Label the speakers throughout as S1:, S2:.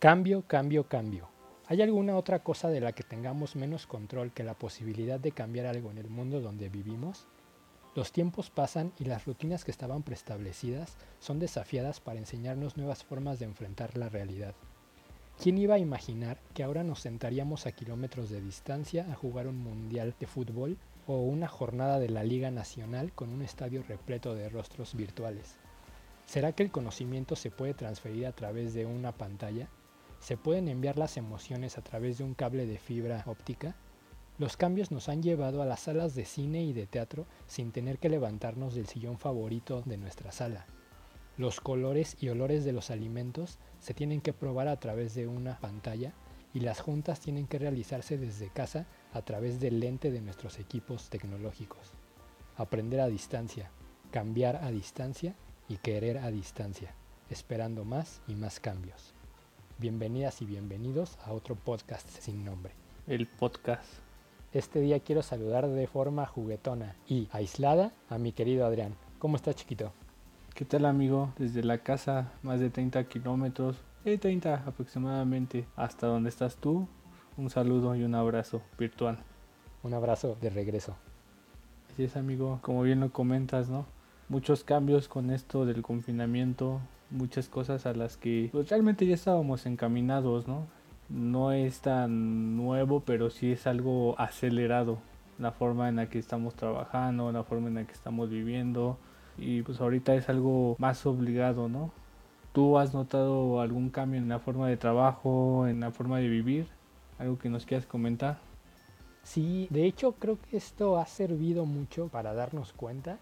S1: Cambio, cambio, cambio. ¿Hay alguna otra cosa de la que tengamos menos control que la posibilidad de cambiar algo en el mundo donde vivimos? Los tiempos pasan y las rutinas que estaban preestablecidas son desafiadas para enseñarnos nuevas formas de enfrentar la realidad. ¿Quién iba a imaginar que ahora nos sentaríamos a kilómetros de distancia a jugar un mundial de fútbol o una jornada de la Liga Nacional con un estadio repleto de rostros virtuales? ¿Será que el conocimiento se puede transferir a través de una pantalla? ¿Se pueden enviar las emociones a través de un cable de fibra óptica? Los cambios nos han llevado a las salas de cine y de teatro sin tener que levantarnos del sillón favorito de nuestra sala. Los colores y olores de los alimentos se tienen que probar a través de una pantalla y las juntas tienen que realizarse desde casa a través del lente de nuestros equipos tecnológicos. Aprender a distancia, cambiar a distancia y querer a distancia, esperando más y más cambios. Bienvenidas y bienvenidos a otro podcast sin nombre.
S2: El podcast
S1: este día quiero saludar de forma juguetona y aislada a mi querido Adrián. ¿Cómo está chiquito?
S2: ¿Qué tal amigo? Desde la casa, más de 30 kilómetros, eh, 30 aproximadamente, hasta donde estás tú, un saludo y un abrazo virtual.
S1: Un abrazo de regreso.
S2: Así es amigo, como bien lo comentas, ¿no? Muchos cambios con esto del confinamiento, muchas cosas a las que pues, realmente ya estábamos encaminados, ¿no? no es tan nuevo, pero sí es algo acelerado. La forma en la que estamos trabajando, la forma en la que estamos viviendo. Y pues ahorita es algo más obligado, ¿no? ¿Tú has notado algún cambio en la forma de trabajo, en la forma de vivir? ¿Algo que nos quieras comentar?
S1: Sí, de hecho creo que esto ha servido mucho para darnos cuenta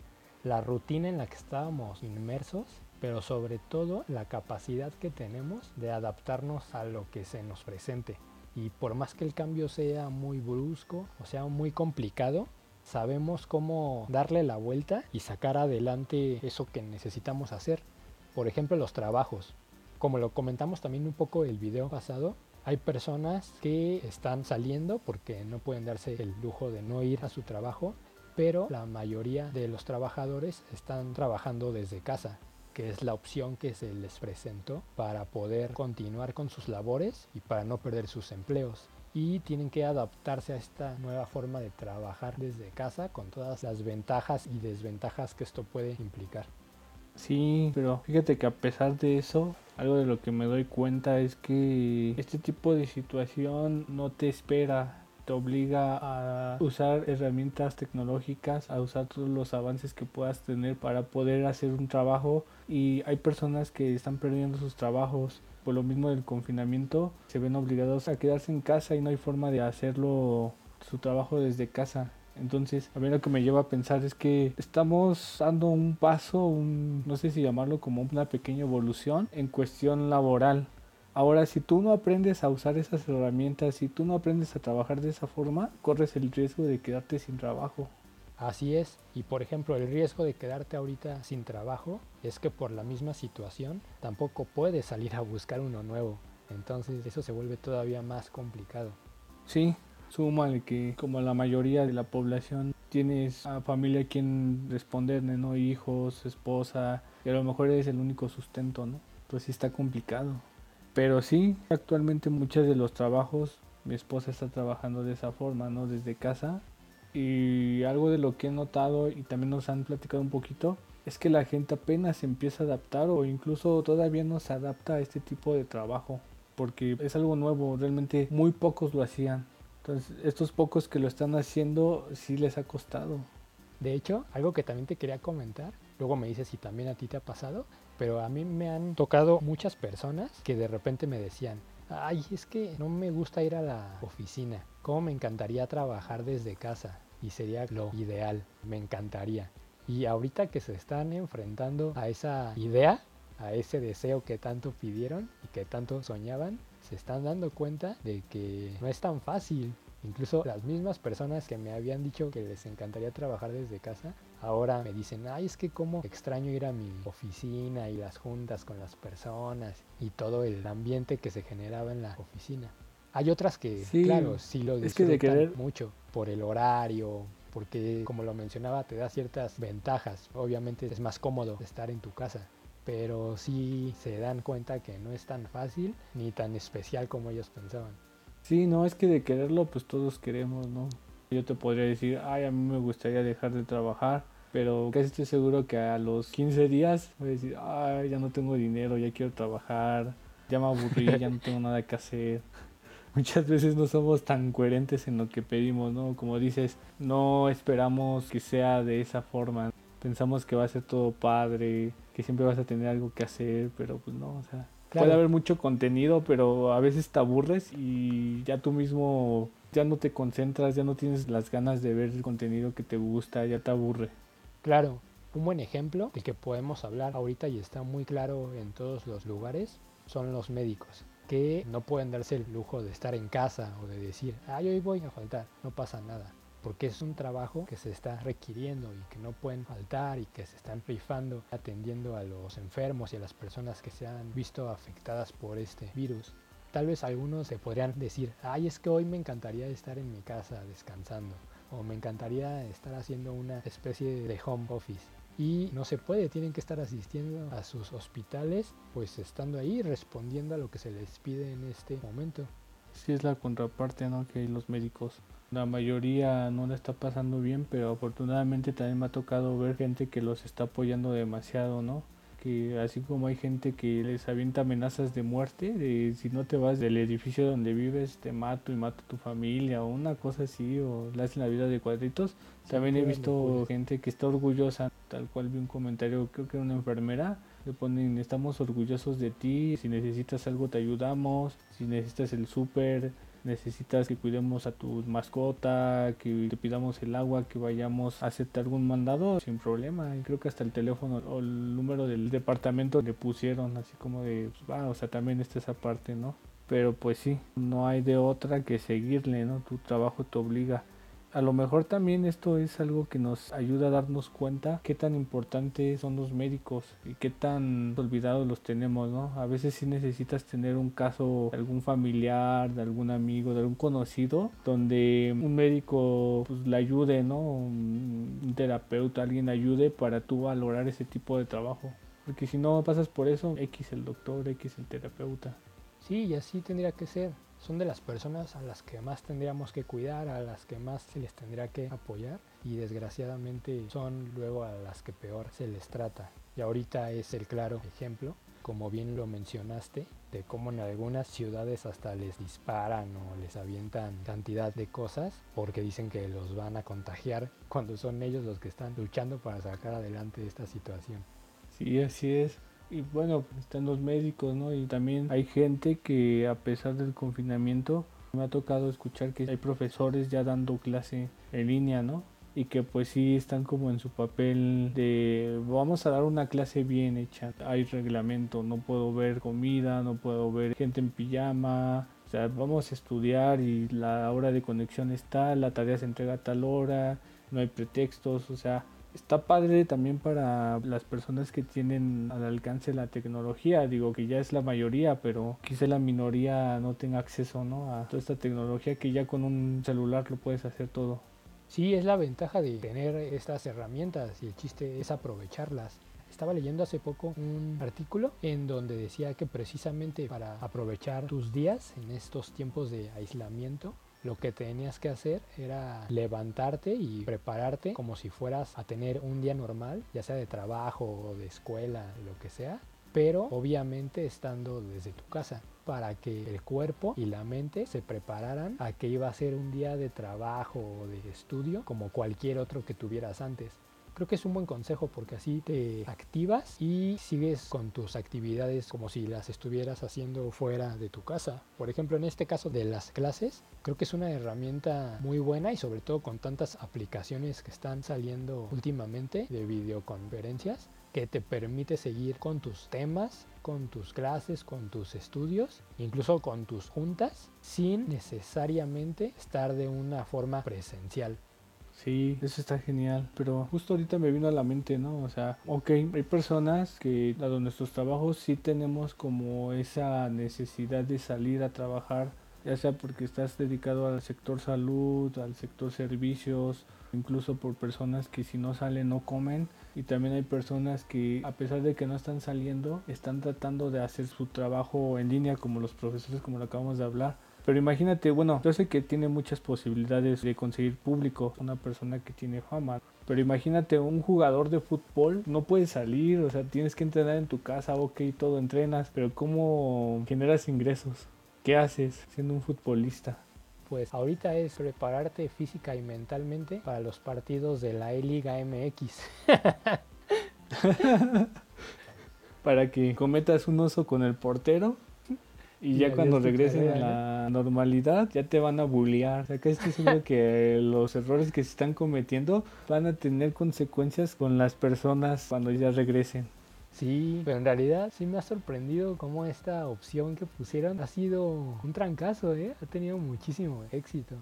S1: la rutina en la que estábamos inmersos pero sobre todo la capacidad que tenemos de adaptarnos a lo que se nos presente. Y por más que el cambio sea muy brusco o sea muy complicado, sabemos cómo darle la vuelta y sacar adelante eso que necesitamos hacer. Por ejemplo, los trabajos. Como lo comentamos también un poco el video pasado, hay personas que están saliendo porque no pueden darse el lujo de no ir a su trabajo, pero la mayoría de los trabajadores están trabajando desde casa que es la opción que se les presentó para poder continuar con sus labores y para no perder sus empleos. Y tienen que adaptarse a esta nueva forma de trabajar desde casa con todas las ventajas y desventajas que esto puede implicar.
S2: Sí, pero fíjate que a pesar de eso, algo de lo que me doy cuenta es que este tipo de situación no te espera te obliga a usar herramientas tecnológicas, a usar todos los avances que puedas tener para poder hacer un trabajo y hay personas que están perdiendo sus trabajos por lo mismo del confinamiento, se ven obligados a quedarse en casa y no hay forma de hacerlo su trabajo desde casa. Entonces, a mí lo que me lleva a pensar es que estamos dando un paso, un, no sé si llamarlo como una pequeña evolución en cuestión laboral. Ahora, si tú no aprendes a usar esas herramientas, si tú no aprendes a trabajar de esa forma, corres el riesgo de quedarte sin trabajo.
S1: Así es, y por ejemplo el riesgo de quedarte ahorita sin trabajo es que por la misma situación tampoco puedes salir a buscar uno nuevo, entonces eso se vuelve todavía más complicado.
S2: Sí, súmale que como la mayoría de la población tienes a familia a quien responderle, ¿no? Hijos, esposa, y a lo mejor eres el único sustento, ¿no? Entonces sí está complicado. Pero sí, actualmente muchos de los trabajos, mi esposa está trabajando de esa forma, ¿no? Desde casa. Y algo de lo que he notado y también nos han platicado un poquito es que la gente apenas empieza a adaptar o incluso todavía no se adapta a este tipo de trabajo porque es algo nuevo, realmente muy pocos lo hacían. Entonces, estos pocos que lo están haciendo sí les ha costado.
S1: De hecho, algo que también te quería comentar, luego me dices si también a ti te ha pasado, pero a mí me han tocado muchas personas que de repente me decían, ay, es que no me gusta ir a la oficina, cómo me encantaría trabajar desde casa y sería lo ideal, me encantaría. Y ahorita que se están enfrentando a esa idea, a ese deseo que tanto pidieron y que tanto soñaban, se están dando cuenta de que no es tan fácil. Incluso las mismas personas que me habían dicho que les encantaría trabajar desde casa, ahora me dicen, ay, es que como extraño ir a mi oficina y las juntas con las personas y todo el ambiente que se generaba en la oficina. Hay otras que, claro, sí lo disfrutan mucho por el horario, porque como lo mencionaba, te da ciertas ventajas. Obviamente es más cómodo estar en tu casa. pero sí se dan cuenta que no es tan fácil ni tan especial como ellos pensaban.
S2: Sí, no, es que de quererlo pues todos queremos, ¿no? Yo te podría decir, ay, a mí me gustaría dejar de trabajar, pero casi estoy seguro que a los 15 días voy a decir, ay, ya no tengo dinero, ya quiero trabajar, ya me aburrí, ya no tengo nada que hacer. Muchas veces no somos tan coherentes en lo que pedimos, ¿no? Como dices, no esperamos que sea de esa forma. Pensamos que va a ser todo padre, que siempre vas a tener algo que hacer, pero pues no, o sea, puede haber mucho contenido, pero a veces te aburres y ya tú mismo ya no te concentras, ya no tienes las ganas de ver el contenido que te gusta, ya te aburre.
S1: Claro, un buen ejemplo del que podemos hablar ahorita y está muy claro en todos los lugares son los médicos que no pueden darse el lujo de estar en casa o de decir, ah, hoy voy a faltar, no pasa nada porque es un trabajo que se está requiriendo y que no pueden faltar y que se están rifando atendiendo a los enfermos y a las personas que se han visto afectadas por este virus. Tal vez algunos se podrían decir, ay, es que hoy me encantaría estar en mi casa descansando o me encantaría estar haciendo una especie de home office. Y no se puede, tienen que estar asistiendo a sus hospitales, pues estando ahí respondiendo a lo que se les pide en este momento.
S2: Sí es la contraparte, ¿no? Que los médicos la mayoría no le está pasando bien, pero afortunadamente también me ha tocado ver gente que los está apoyando demasiado, ¿no? Que así como hay gente que les avienta amenazas de muerte, de si no te vas del edificio donde vives, te mato y mato a tu familia, o una cosa así, o le hacen la vida de cuadritos. también he visto gente que está orgullosa, tal cual vi un comentario, creo que era una enfermera, le ponen, estamos orgullosos de ti, si necesitas algo te ayudamos, si necesitas el súper, necesitas que cuidemos a tu mascota, que te pidamos el agua, que vayamos a hacerte algún mandado sin problema. Creo que hasta el teléfono o el número del departamento le pusieron así como de, pues, va, o sea, también está esa parte, ¿no? Pero pues sí, no hay de otra que seguirle, ¿no? Tu trabajo te obliga a lo mejor también esto es algo que nos ayuda a darnos cuenta qué tan importantes son los médicos y qué tan olvidados los tenemos, ¿no? A veces sí necesitas tener un caso de algún familiar, de algún amigo, de algún conocido, donde un médico pues, le ayude, ¿no? Un, terapeuta, alguien ayude para tú valorar ese tipo de trabajo. Porque si no pasas por eso, X el doctor, X el terapeuta.
S1: Sí, y así tendría que ser son de las personas a las que más tendríamos que cuidar, a las que más se les tendría que apoyar y desgraciadamente son luego a las que peor se les trata. Y ahorita es el claro ejemplo, como bien lo mencionaste, de cómo en algunas ciudades hasta les disparan o les avientan cantidad de cosas porque dicen que los van a contagiar cuando son ellos los que están luchando para sacar adelante esta situación.
S2: Sí, así es. Y bueno, están los médicos, ¿no? Y también hay gente que a pesar del confinamiento, me ha tocado escuchar que hay profesores ya dando clase en línea, ¿no? Y que pues sí están como en su papel de vamos a dar una clase bien hecha. Hay reglamento, no puedo ver comida, no puedo ver gente en pijama, o sea, vamos a estudiar y la hora de conexión está, la tarea se entrega a tal hora, no hay pretextos, o sea, está padre también para las personas que tienen al alcance la tecnología. Digo que ya es la mayoría, pero quizá la minoría no tenga acceso ¿no? a toda esta tecnología que ya con un celular lo puedes hacer todo.
S1: Sí, es la ventaja de tener estas herramientas y el chiste es aprovecharlas. Estaba leyendo hace poco un artículo en donde decía que precisamente para aprovechar tus días en estos tiempos de aislamiento, lo que tenías que hacer era levantarte y prepararte como si fueras a tener un día normal, ya sea de trabajo o de escuela, lo que sea, pero obviamente estando desde tu casa para que el cuerpo y la mente se prepararan a que iba a ser un día de trabajo o de estudio como cualquier otro que tuvieras antes. Creo que es un buen consejo porque así te activas y sigues con tus actividades como si las estuvieras haciendo fuera de tu casa. Por ejemplo, en este caso de las clases, creo que es una herramienta muy buena y sobre todo con tantas aplicaciones que están saliendo últimamente de videoconferencias que te permite seguir con tus temas, con tus clases, con tus estudios, incluso con tus juntas, sin necesariamente estar de una forma presencial.
S2: Sí, eso está genial. Pero justo ahorita me vino a la mente, ¿no? O sea, ok, hay personas que dado nuestros trabajos sí tenemos como esa necesidad de salir a trabajar ya sea porque estás dedicado al sector salud, al sector servicios, incluso por personas que si no salen no comen y también hay personas que a pesar de que no están saliendo están tratando de hacer su trabajo en línea como los profesores como lo acabamos de hablar pero imagínate, bueno, yo sé que tiene muchas posibilidades de conseguir público, una persona que tiene fama. Pero imagínate, un jugador de fútbol no puede salir, o sea, tienes que entrenar en tu casa, ok, todo entrenas, pero ¿cómo generas ingresos? ¿Qué haces siendo un futbolista?
S1: Pues ahorita es prepararte física y mentalmente para los partidos de la E-Liga MX.
S2: para que cometas un oso con el portero y, ya cuando regresen a la normalidad, ya te van a bullear. O sea, que estoy seguro que los errores que se están cometiendo van a tener consecuencias con las personas cuando ya regresen.
S1: Sí, pero en realidad sí me ha sorprendido cómo esta opción que pusieron ha sido un trancazo, ¿eh? Ha tenido muchísimo éxito.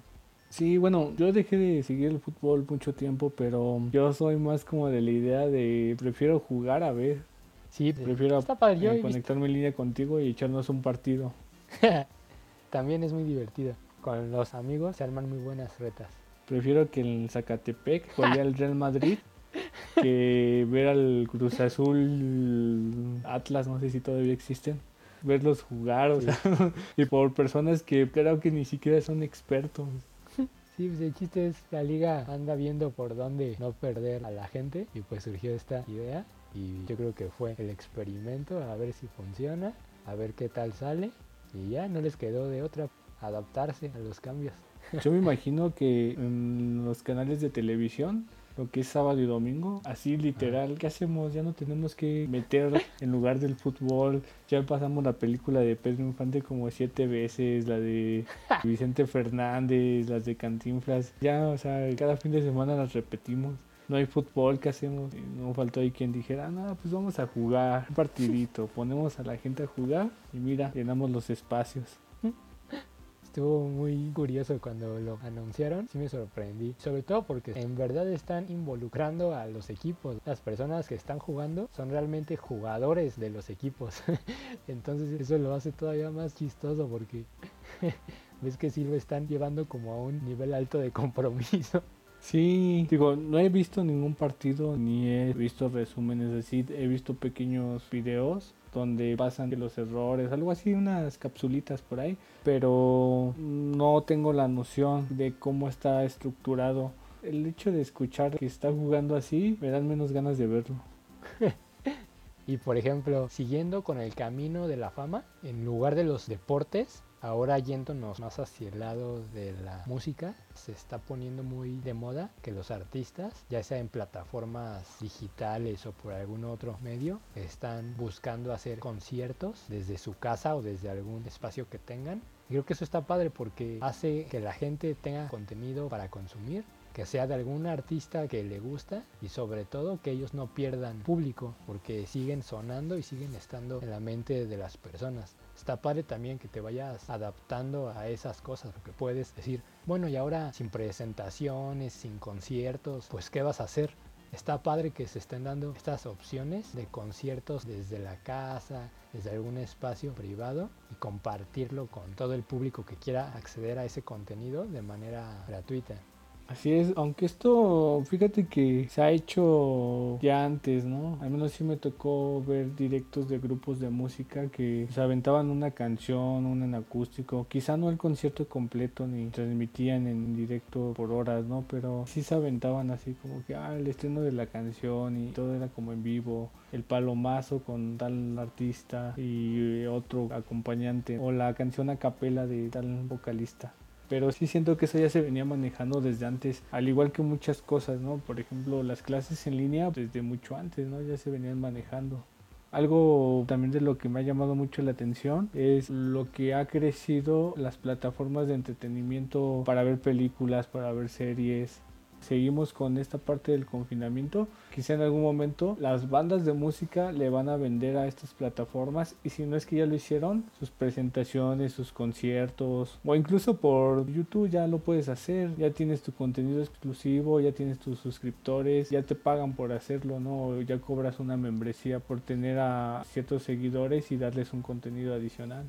S2: Sí, bueno, yo dejé de seguir el fútbol mucho tiempo, pero yo soy más como de la idea de prefiero jugar a ver.
S1: Sí, prefiero
S2: eh, conectarme en línea contigo y echarnos un partido.
S1: También es muy divertido. Con los amigos se arman muy buenas retas.
S2: Prefiero que el Zacatepec juegue al Real Madrid que ver al Cruz Azul Atlas, no sé si todavía existen. Verlos jugar, o sea, y por personas que creo que ni siquiera son expertos.
S1: Sí, pues el chiste es la liga anda viendo por dónde no perder a la gente y pues surgió esta idea y yo creo que fue el experimento a ver si funciona, a ver qué tal sale y ya no les quedó de otra adaptarse a los cambios.
S2: Yo me imagino que en los canales de televisión lo que es sábado y domingo, así literal, ¿qué hacemos? Ya no tenemos que meter en lugar del fútbol, ya pasamos la película de Pedro Infante como siete veces, la de Vicente Fernández, las de Cantinflas, ya, o sea, cada fin de semana las repetimos no hay fútbol, ¿qué hacemos? No faltó ahí quien dijera, no, pues vamos a jugar un partidito, ponemos a la gente a jugar y mira, llenamos los espacios.
S1: Estuvo muy curioso cuando lo anunciaron, sí me sorprendí, sobre todo porque en verdad están involucrando a los equipos. Las personas que están jugando son realmente jugadores de los equipos. Entonces eso lo hace todavía más chistoso porque ves que sí lo están llevando como a un nivel alto de compromiso.
S2: Sí, digo, no he visto ningún partido ni he visto resúmenes así, he visto pequeños videos donde pasan los errores, algo así, unas capsulitas por ahí, pero no tengo la noción de cómo está estructurado. El hecho de escuchar que está jugando así me dan menos ganas de verlo.
S1: y por ejemplo, siguiendo con el camino de la fama, en lugar de los deportes, Ahora yéndonos más hacia el lado de la música, se está poniendo muy de moda que los artistas, ya sea en plataformas digitales o por algún otro medio, están buscando hacer conciertos desde su casa o desde algún espacio que tengan. Y creo que eso está padre porque hace que la gente tenga contenido para consumir que sea de algún artista que le gusta y sobre todo que ellos no pierdan público porque siguen sonando y siguen estando en la mente de las personas está padre también que te vayas adaptando a esas cosas, porque puedes decir, bueno, y ahora sin presentaciones, sin conciertos, pues ¿qué vas a hacer? Está padre que se estén dando estas opciones de conciertos desde la casa, desde algún espacio privado y compartirlo con todo el público que quiera acceder a ese contenido de manera gratuita.
S2: Así es, aunque esto, fíjate que se ha hecho ya antes, ¿no? Al menos sí me tocó ver directos de grupos de música que se aventaban una canción, un en acústico, quizá no el concierto completo ni transmitían en directo por horas, ¿no? Pero sí se aventaban así como que, ah, el estreno de la canción y todo era como en vivo, el palomazo con tal artista y otro acompañante o la canción a capela de tal vocalista pero sí siento que eso ya se venía manejando desde antes, al igual que muchas cosas, ¿no? Por ejemplo, las clases en línea desde mucho antes, ¿no? Ya se venían manejando. Algo también de lo que me ha llamado mucho la atención es lo que ha crecido las plataformas de entretenimiento para ver películas, para ver series, seguimos con esta parte del confinamiento, quizá en algún momento las bandas de música le van a vender a estas plataformas y si no es que ya lo hicieron, sus presentaciones, sus conciertos o incluso por YouTube ya lo puedes hacer, ya tienes tu contenido exclusivo, ya tienes tus suscriptores, ya te pagan por hacerlo, ¿no? Ya cobras una membresía por tener a ciertos seguidores y darles un contenido adicional.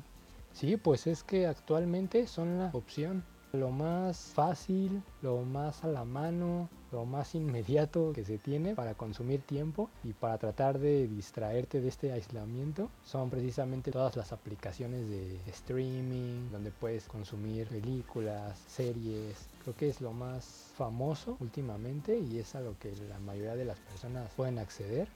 S1: Sí, pues es que actualmente son la opción. Lo más fácil, lo más a la mano, lo más inmediato que se tiene para consumir tiempo y para tratar de distraerte de este aislamiento son precisamente todas las aplicaciones de streaming donde puedes consumir películas, series. Creo que es lo más famoso últimamente y es a lo que la mayoría de las personas pueden acceder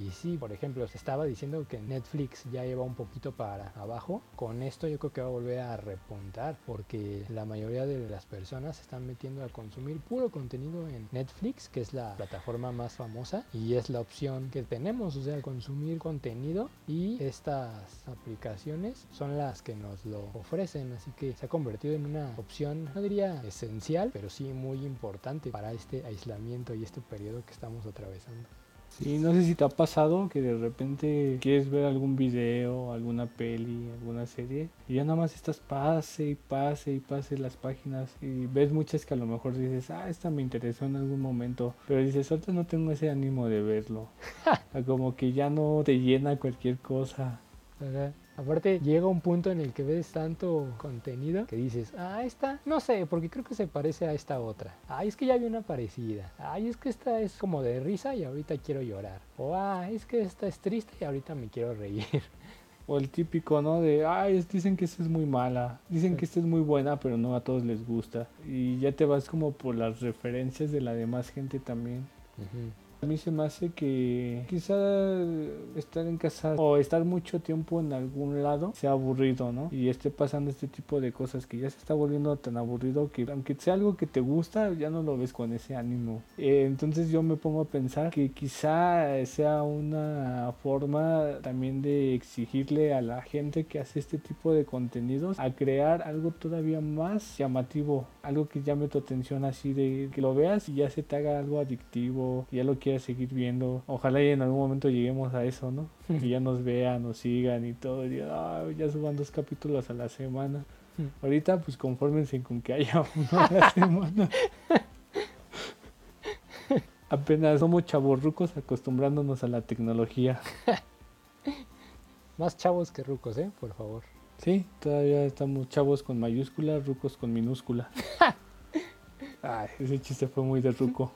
S1: y sí, por ejemplo, se estaba diciendo que Netflix ya lleva un poquito para abajo. Con esto yo creo que va a volver a repuntar porque la mayoría de las personas se están metiendo a consumir puro contenido en Netflix, que es la plataforma más famosa y es la opción que tenemos, o sea, consumir contenido y estas aplicaciones son las que nos lo ofrecen, así que se ha convertido en una opción, no diría esencial, pero sí muy importante para este aislamiento y este periodo que estamos atravesando.
S2: Sí, no sé si te ha pasado que de repente quieres ver algún video, alguna peli, alguna serie y ya nada más estás pase y pase y pase las páginas y ves muchas que a lo mejor dices, ah, esta me interesó en algún momento, pero dices, ahorita no tengo ese ánimo de verlo. Como que ya no te llena cualquier cosa.
S1: Aparte, llega un punto en el que ves tanto contenido que dices, ah, esta, no sé, porque creo que se parece a esta otra. Ay, es que ya vi una parecida. Ay, es que esta es como de risa y ahorita quiero llorar. O, ah, es que esta es triste y ahorita me quiero reír.
S2: O el típico, ¿no? De, ay, dicen que esta es muy mala. Dicen que esta es muy buena, pero no a todos les gusta. Y ya te vas como por las referencias de la demás gente también. A mí se me hace que quizá estar en casa o estar mucho tiempo en algún lado sea aburrido, ¿no? Y esté pasando este tipo de cosas que ya se está volviendo tan aburrido que aunque sea algo que te gusta, ya no lo ves con ese ánimo. Eh, entonces yo me pongo a pensar que quizá sea una forma también de exigirle a la gente que hace este tipo de contenidos a crear algo todavía más llamativo, algo que llame tu atención así de que lo veas y ya se te haga algo adictivo, ya lo quieras seguir viendo. Ojalá y en algún momento lleguemos a eso, ¿no? Que ya nos vean, nos sigan y todo. Y, ya suban dos capítulos a la semana. Ahorita, pues confórmense con que haya uno a la semana. Apenas somos chavos rucos acostumbrándonos a la tecnología.
S1: Más chavos que rucos, ¿eh? Por favor.
S2: Sí, todavía estamos chavos con mayúscula, rucos con minúscula. Ay, ese chiste fue muy de ruco.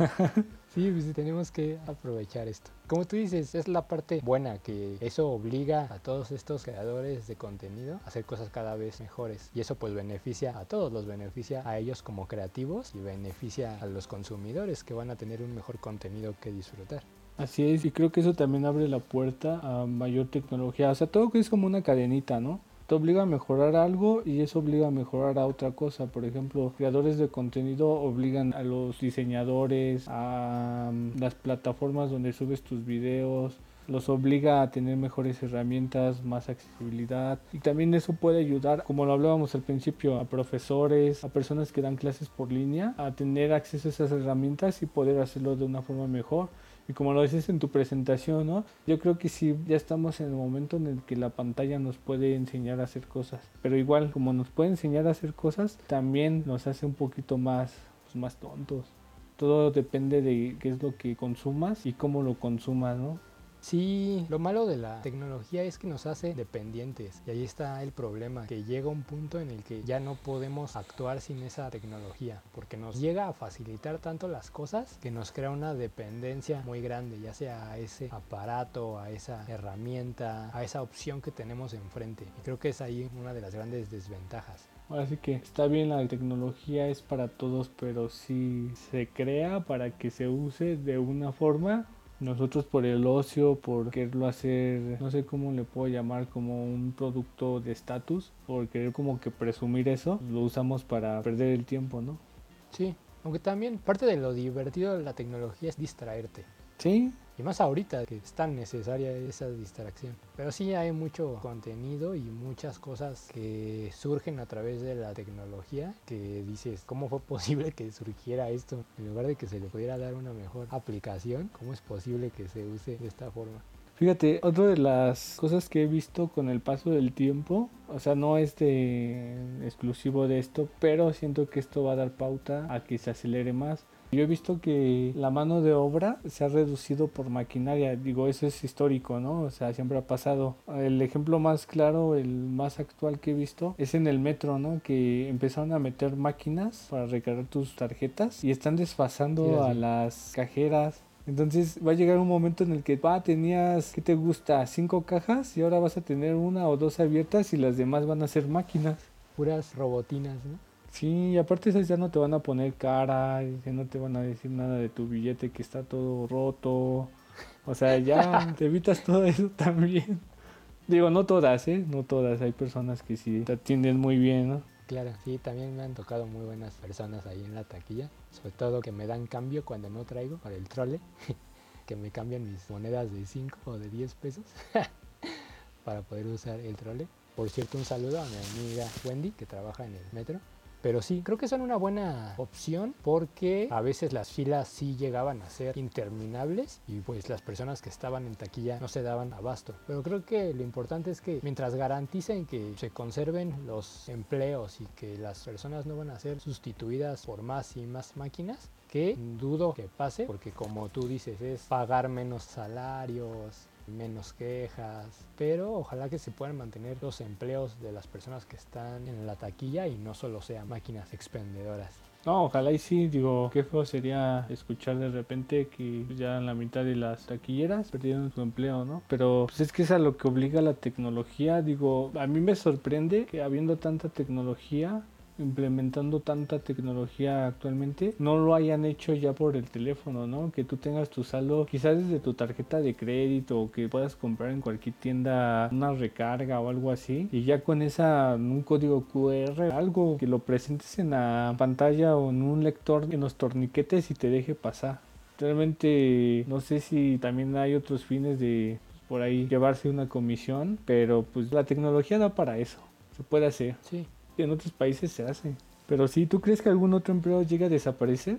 S1: sí, pues tenemos que aprovechar esto. Como tú dices, es la parte buena que eso obliga a todos estos creadores de contenido a hacer cosas cada vez mejores. Y eso pues beneficia a todos, los beneficia a ellos como creativos y beneficia a los consumidores que van a tener un mejor contenido que disfrutar.
S2: Así es, y creo que eso también abre la puerta a mayor tecnología. O sea, todo que es como una cadenita, ¿no? Te obliga a mejorar algo y eso obliga a mejorar a otra cosa. Por ejemplo, creadores de contenido obligan a los diseñadores, a mm, las plataformas donde subes tus videos, los obliga a tener mejores herramientas, más accesibilidad y también eso puede ayudar, como lo hablábamos al principio, a profesores, a personas que dan clases por línea, a tener acceso a esas herramientas y poder hacerlo de una forma mejor y como lo dices en tu presentación, ¿no? Yo creo que sí, ya estamos en el momento en el que la pantalla nos puede enseñar a hacer cosas. Pero igual, como nos puede enseñar a hacer cosas, también nos hace un poquito más, pues, más tontos. Todo depende de qué es lo que consumas y cómo lo consumas, ¿no?
S1: Sí, lo malo de la tecnología es que nos hace dependientes y ahí está el problema, que llega un punto en el que ya no podemos actuar sin esa tecnología, porque nos llega a facilitar tanto las cosas que nos crea una dependencia muy grande, ya sea a ese aparato, a esa herramienta, a esa opción que tenemos enfrente. Y creo que es ahí una de las grandes desventajas.
S2: Así que está bien, la tecnología es para todos, pero si se crea para que se use de una forma, nosotros por el ocio, por quererlo hacer, no sé cómo le puedo llamar, como un producto de estatus, por querer como que presumir eso, lo usamos para perder el tiempo, ¿no?
S1: Sí, aunque también parte de lo divertido de la tecnología es distraerte.
S2: Sí,
S1: y más ahorita que es tan necesaria esa distracción. Pero sí hay mucho contenido y muchas cosas que surgen a través de la tecnología que dices, ¿cómo fue posible que surgiera esto? En lugar de que se le pudiera dar una mejor aplicación, ¿cómo es posible que se use de esta forma?
S2: Fíjate, otra de las cosas que he visto con el paso del tiempo, o sea, no es de exclusivo de esto, pero siento que esto va a dar pauta a que se acelere más Yo he visto que la mano de obra se ha reducido por maquinaria, digo, eso es histórico, ¿no? O sea, siempre ha pasado. El ejemplo más claro, el más actual que he visto, es en el metro, ¿no? Que empezaron a meter máquinas para recargar tus tarjetas y están desfasando a las cajeras. Entonces va a llegar un momento en el que, va, tenías, ¿qué te gusta? Cinco cajas y ahora vas a tener una o dos abiertas y las demás van a ser máquinas.
S1: Puras robotinas, ¿no?
S2: Sí, y aparte esas ya no te van a poner cara, ya no te van a decir nada de tu billete que está todo roto. O sea, ya te evitas todo eso también. Digo, no todas, ¿eh? No todas. Hay personas que sí te atienden muy bien, ¿no?
S1: Claro, sí, también me han tocado muy buenas personas ahí en la taquilla. Sobre todo que me dan cambio cuando no traigo para el trole. que me cambian mis monedas de 5 o de 10 pesos para poder usar el trole. Por cierto, un saludo a mi amiga Wendy que trabaja en el metro pero sí, creo que son una buena opción porque a veces las filas sí llegaban a ser interminables y pues las personas que estaban en taquilla no se daban abasto. Pero creo que lo importante es que mientras garanticen que se conserven los empleos y que las personas no van a ser sustituidas por más y más máquinas, que dudo que pase porque como tú dices es pagar menos salarios, menos quejas, pero ojalá que se puedan mantener los empleos de las personas que están en la taquilla y no solo sean máquinas expendedoras.
S2: No, ojalá y sí, digo, qué feo sería escuchar de repente que ya la mitad de las taquilleras perdieron su empleo, ¿no? Pero pues es que es a lo que obliga la tecnología, digo, a mí me sorprende que habiendo tanta tecnología implementando tanta tecnología actualmente no lo hayan hecho ya por el teléfono, ¿no? Que tú tengas tu saldo quizás desde tu tarjeta de crédito o que puedas comprar en cualquier tienda una recarga o algo así y ya con esa un código QR algo que lo presentes en la pantalla o en un lector en los torniquetes y te deje pasar. Realmente no sé si también hay otros fines de por ahí llevarse una comisión, pero pues la tecnología da para eso. Se puede hacer.
S1: Sí
S2: en otros países se hace. Pero si ¿tú crees que algún otro empleo llegue a desaparecer?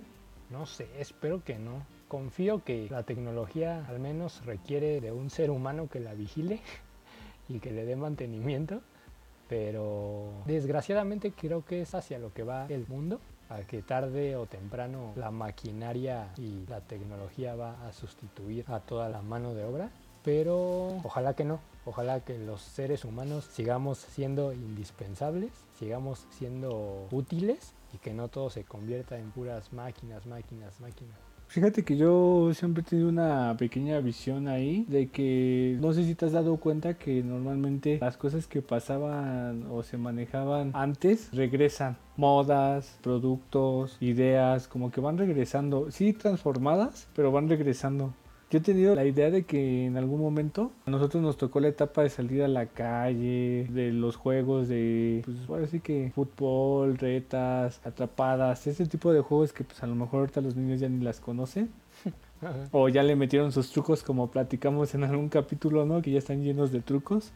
S1: No sé, espero que no. Confío que la tecnología al menos requiere de un ser humano que la vigile y que le dé mantenimiento. Pero desgraciadamente creo que es hacia lo que va el mundo, a que tarde o temprano la maquinaria y la tecnología va a sustituir a toda la mano de obra. Pero ojalá que no, ojalá que los seres humanos sigamos siendo indispensables sigamos siendo útiles y que no todo se convierta en puras máquinas, máquinas, máquinas.
S2: Fíjate que yo siempre he tenido una pequeña visión ahí de que no sé si te has dado cuenta que normalmente las cosas que pasaban o se manejaban antes regresan. Modas, productos, ideas, como que van regresando. Sí, transformadas, pero van regresando. Yo he tenido la idea de que en algún momento a nosotros nos tocó la etapa de salir a la calle, de los juegos de, pues ahora sí que fútbol, retas, atrapadas, ese tipo de juegos que pues a lo mejor ahorita los niños ya ni las conocen. O ya le metieron sus trucos como platicamos en algún capítulo, ¿no? Que ya están llenos de trucos.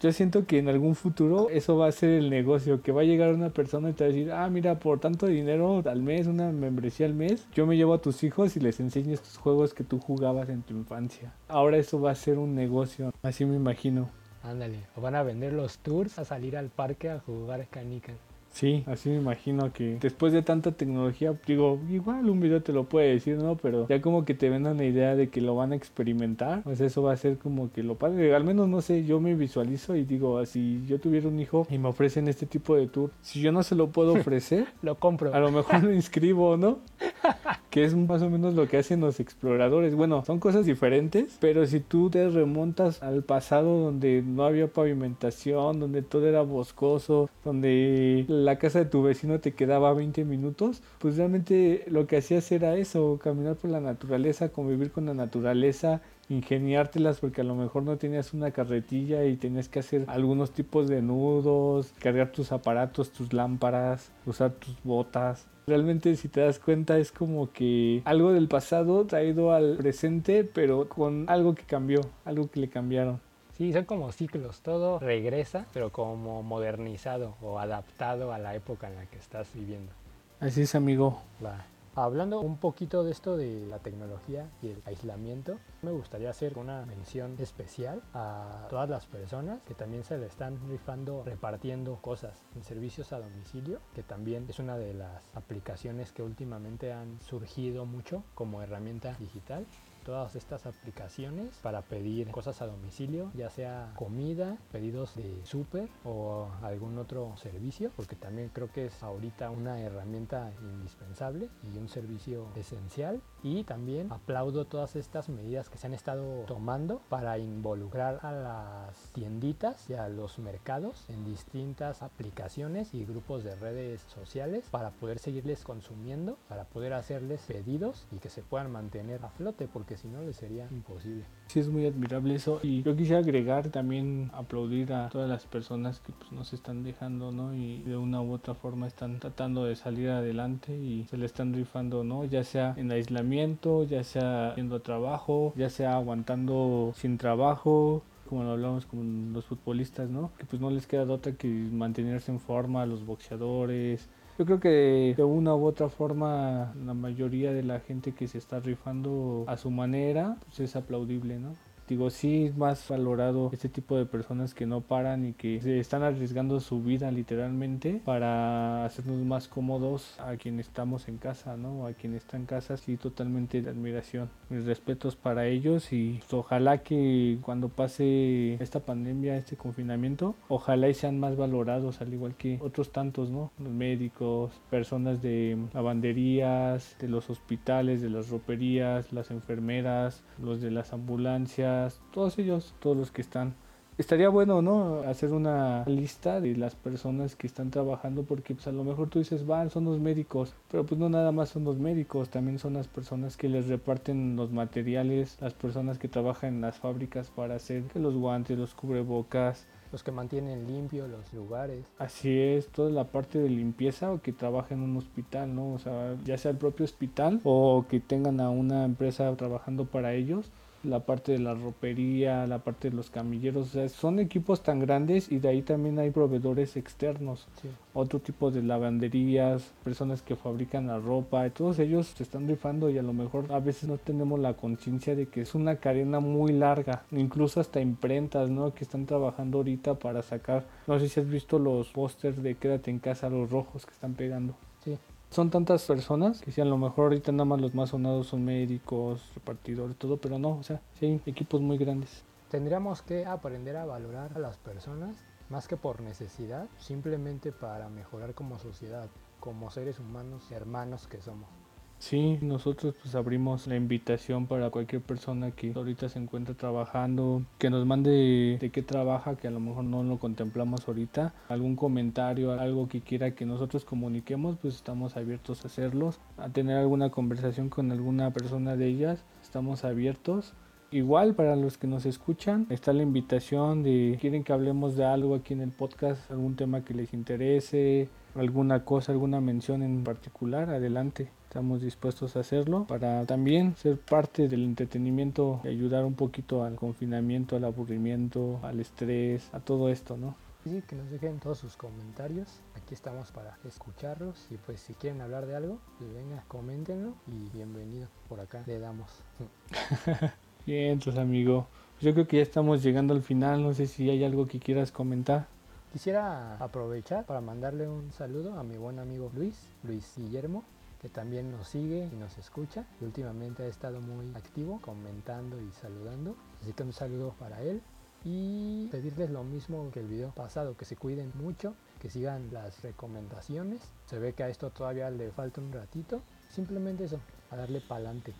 S2: Yo siento que en algún futuro eso va a ser el negocio, que va a llegar una persona y te va a decir, ah, mira, por tanto dinero al mes, una membresía al mes, yo me llevo a tus hijos y les enseño estos juegos que tú jugabas en tu infancia. Ahora eso va a ser un negocio, así me imagino.
S1: Ándale, o van a vender los tours a salir al parque a jugar canicas.
S2: Sí, así me imagino que después de tanta tecnología, digo, igual un video te lo puede decir, ¿no? Pero ya como que te vendan la idea de que lo van a experimentar, pues eso va a ser como que lo padre. Al menos no sé, yo me visualizo y digo, si yo tuviera un hijo y me ofrecen este tipo de tour, si yo no se lo puedo ofrecer,
S1: lo compro.
S2: A lo mejor lo inscribo, ¿no? que es más o menos lo que hacen los exploradores. Bueno, son cosas diferentes, pero si tú te remontas al pasado donde no había pavimentación, donde todo era boscoso, donde la casa de tu vecino te quedaba 20 minutos, pues realmente lo que hacías era eso, caminar por la naturaleza, convivir con la naturaleza, ingeniártelas porque a lo mejor no tenías una carretilla y tenías que hacer algunos tipos de nudos, cargar tus aparatos, tus lámparas, usar tus botas. Realmente si te das cuenta es como que algo del pasado traído al presente pero con algo que cambió, algo que le cambiaron.
S1: Sí, son como ciclos, todo regresa, pero como modernizado o adaptado a la época en la que estás viviendo.
S2: Así es, amigo.
S1: Va. Hablando un poquito de esto de la tecnología y el aislamiento, me gustaría hacer una mención especial a todas las personas que también se le están rifando repartiendo cosas en servicios a domicilio, que también es una de las aplicaciones que últimamente han surgido mucho como herramienta digital todas estas aplicaciones para pedir cosas a domicilio, ya sea comida, pedidos de súper o algún otro servicio, porque también creo que es ahorita una herramienta indispensable y un servicio esencial. Y también aplaudo todas estas medidas que se han estado tomando para involucrar a las tienditas y a los mercados en distintas aplicaciones y grupos de redes sociales para poder seguirles consumiendo, para poder hacerles pedidos y que se puedan mantener a flote, porque si no les sería imposible.
S2: Sí, es muy admirable eso. Y yo quisiera agregar también aplaudir a todas las personas que pues, nos están dejando, ¿no? Y de una u otra forma están tratando de salir adelante y se le están rifando, ¿no? Ya sea en aislamiento, ya sea haciendo trabajo, ya sea aguantando sin trabajo, como lo hablamos con los futbolistas, ¿no? Que pues no les queda otra que mantenerse en forma, los boxeadores, yo creo que de una u otra forma la mayoría de la gente que se está rifando a su manera pues es aplaudible, ¿no? Digo, sí es más valorado este tipo de personas que no paran y que se están arriesgando su vida literalmente para hacernos más cómodos a quien estamos en casa, ¿no? A quien está en casa, sí, totalmente de admiración. Mis respetos para ellos y ojalá que cuando pase esta pandemia, este confinamiento, ojalá y sean más valorados, al igual que otros tantos, ¿no? Los médicos, personas de lavanderías, de los hospitales, de las roperías, las enfermeras, los de las ambulancias todos ellos, todos los que están. Estaría bueno, ¿no? Hacer una lista de las personas que están trabajando porque pues a lo mejor tú dices, van, son los médicos, pero pues no nada más son los médicos, también son las personas que les reparten los materiales, las personas que trabajan en las fábricas para hacer los guantes, los cubrebocas,
S1: los que mantienen limpio los lugares.
S2: Así es, toda la parte de limpieza o que trabaja en un hospital, ¿no? O sea, ya sea el propio hospital o que tengan a una empresa trabajando para ellos la parte de la ropería, la parte de los camilleros, o sea, son equipos tan grandes y de ahí también hay proveedores externos, otro tipo de lavanderías, personas que fabrican la ropa, y todos ellos se están rifando y a lo mejor a veces no tenemos la conciencia de que es una cadena muy larga, incluso hasta imprentas, ¿no? Que están trabajando ahorita para sacar, no sé si has visto los pósters de quédate en casa, los rojos que están pegando.
S1: Sí
S2: son tantas personas que si a lo mejor ahorita nada más los más sonados son médicos, repartidores, todo, pero no, o sea, sí hay equipos muy grandes.
S1: Tendríamos que aprender a valorar a las personas más que por necesidad, simplemente para mejorar como sociedad, como seres humanos, hermanos que somos.
S2: Sí, nosotros pues abrimos la invitación para cualquier persona que ahorita se encuentre trabajando, que nos mande de qué trabaja, que a lo mejor no lo contemplamos ahorita, algún comentario, algo que quiera que nosotros comuniquemos, pues estamos abiertos a hacerlos, a tener alguna conversación con alguna persona de ellas, estamos abiertos. Igual para los que nos escuchan, está la invitación de quieren que hablemos de algo aquí en el podcast, algún tema que les interese, alguna cosa, alguna mención en particular, adelante. Estamos dispuestos a hacerlo para también ser parte del entretenimiento y ayudar un poquito al confinamiento, al aburrimiento, al estrés, a todo esto, ¿no?
S1: Sí, que nos dejen todos sus comentarios. Aquí estamos para escucharlos y pues si quieren hablar de algo, pues venga, coméntenlo y bienvenido. Por acá le damos.
S2: Bien, entonces amigo. Pues yo creo que ya estamos llegando al final. No sé si hay algo que quieras comentar.
S1: Quisiera aprovechar para mandarle un saludo a mi buen amigo Luis, Luis Guillermo, que también nos sigue y nos escucha. Y últimamente ha estado muy activo, comentando y saludando. Así que un saludo para él. Y pedirles lo mismo que el video pasado, que se cuiden mucho, que sigan las recomendaciones. Se ve que a esto todavía le falta un ratito. Simplemente eso, a darle pa'lante.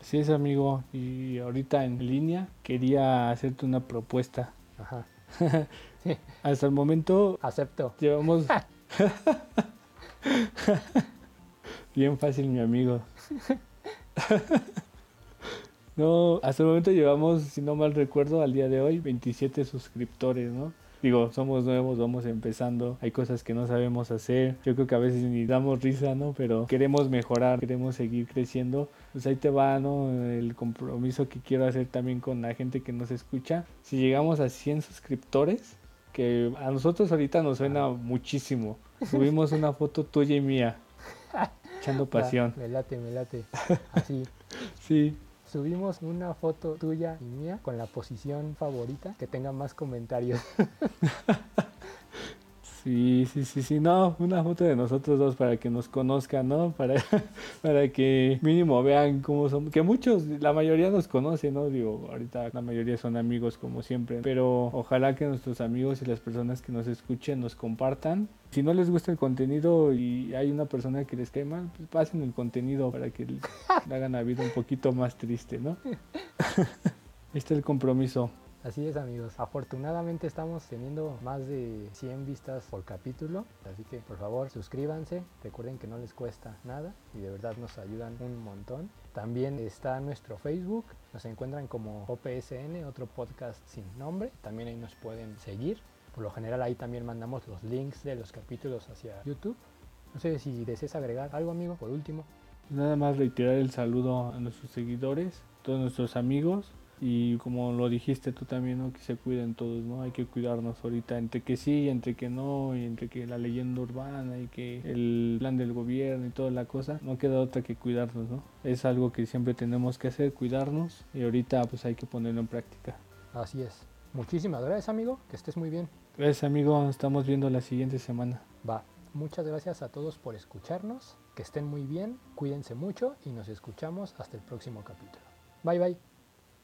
S2: Sí, es amigo. Y ahorita en línea quería hacerte una propuesta.
S1: Ajá.
S2: Hasta el momento.
S1: Acepto.
S2: Llevamos. Bien fácil, mi amigo. no, hasta el momento llevamos, si no mal recuerdo, al día de hoy, 27 suscriptores, ¿no? Digo, somos nuevos, vamos empezando, hay cosas que no sabemos hacer, yo creo que a veces ni damos risa, ¿no? Pero queremos mejorar, queremos seguir creciendo, pues ahí te va, ¿no? El compromiso que quiero hacer también con la gente que nos escucha. Si llegamos a 100 suscriptores, que a nosotros ahorita nos suena muchísimo, subimos una foto tuya y mía echando pasión.
S1: me late, me late. Así.
S2: Sí,
S1: Subimos una foto tuya y mía con la posición favorita que tenga más comentarios.
S2: Sí, sí, sí, sí, no, una foto de nosotros dos para que nos conozcan, ¿no? Para, para que mínimo vean cómo somos, que muchos, la mayoría nos conocen, ¿no? Digo, ahorita la mayoría son amigos como siempre, pero ojalá que nuestros amigos y las personas que nos escuchen nos compartan. Si no les gusta el contenido y hay una persona que les cae mal, pues pasen el contenido para que le hagan la vida un poquito más triste, ¿no? Este es el compromiso.
S1: Así es amigos, afortunadamente estamos teniendo más de 100 vistas por capítulo, así que por favor suscríbanse, recuerden que no les cuesta nada y de verdad nos ayudan un montón. También está nuestro Facebook, nos encuentran como OPSN, otro podcast sin nombre, también ahí nos pueden seguir. Por lo general ahí también mandamos los links de los capítulos hacia YouTube. No sé si deseas agregar algo amigo, por último.
S2: Nada más reiterar el saludo a nuestros seguidores, todos nuestros amigos y como lo dijiste tú también, ¿no? Que se cuiden todos, ¿no? Hay que cuidarnos ahorita entre que sí, entre que no, y entre que la leyenda urbana y que el plan del gobierno y toda la cosa, no queda otra que cuidarnos, ¿no? Es algo que siempre tenemos que hacer, cuidarnos y ahorita pues hay que ponerlo en práctica.
S1: Así es. Muchísimas gracias amigo, que estés muy bien.
S2: Gracias amigo, nos estamos viendo la siguiente semana.
S1: Va. Muchas gracias a todos por escucharnos, que estén muy bien, cuídense mucho y nos escuchamos hasta el próximo capítulo. Bye bye.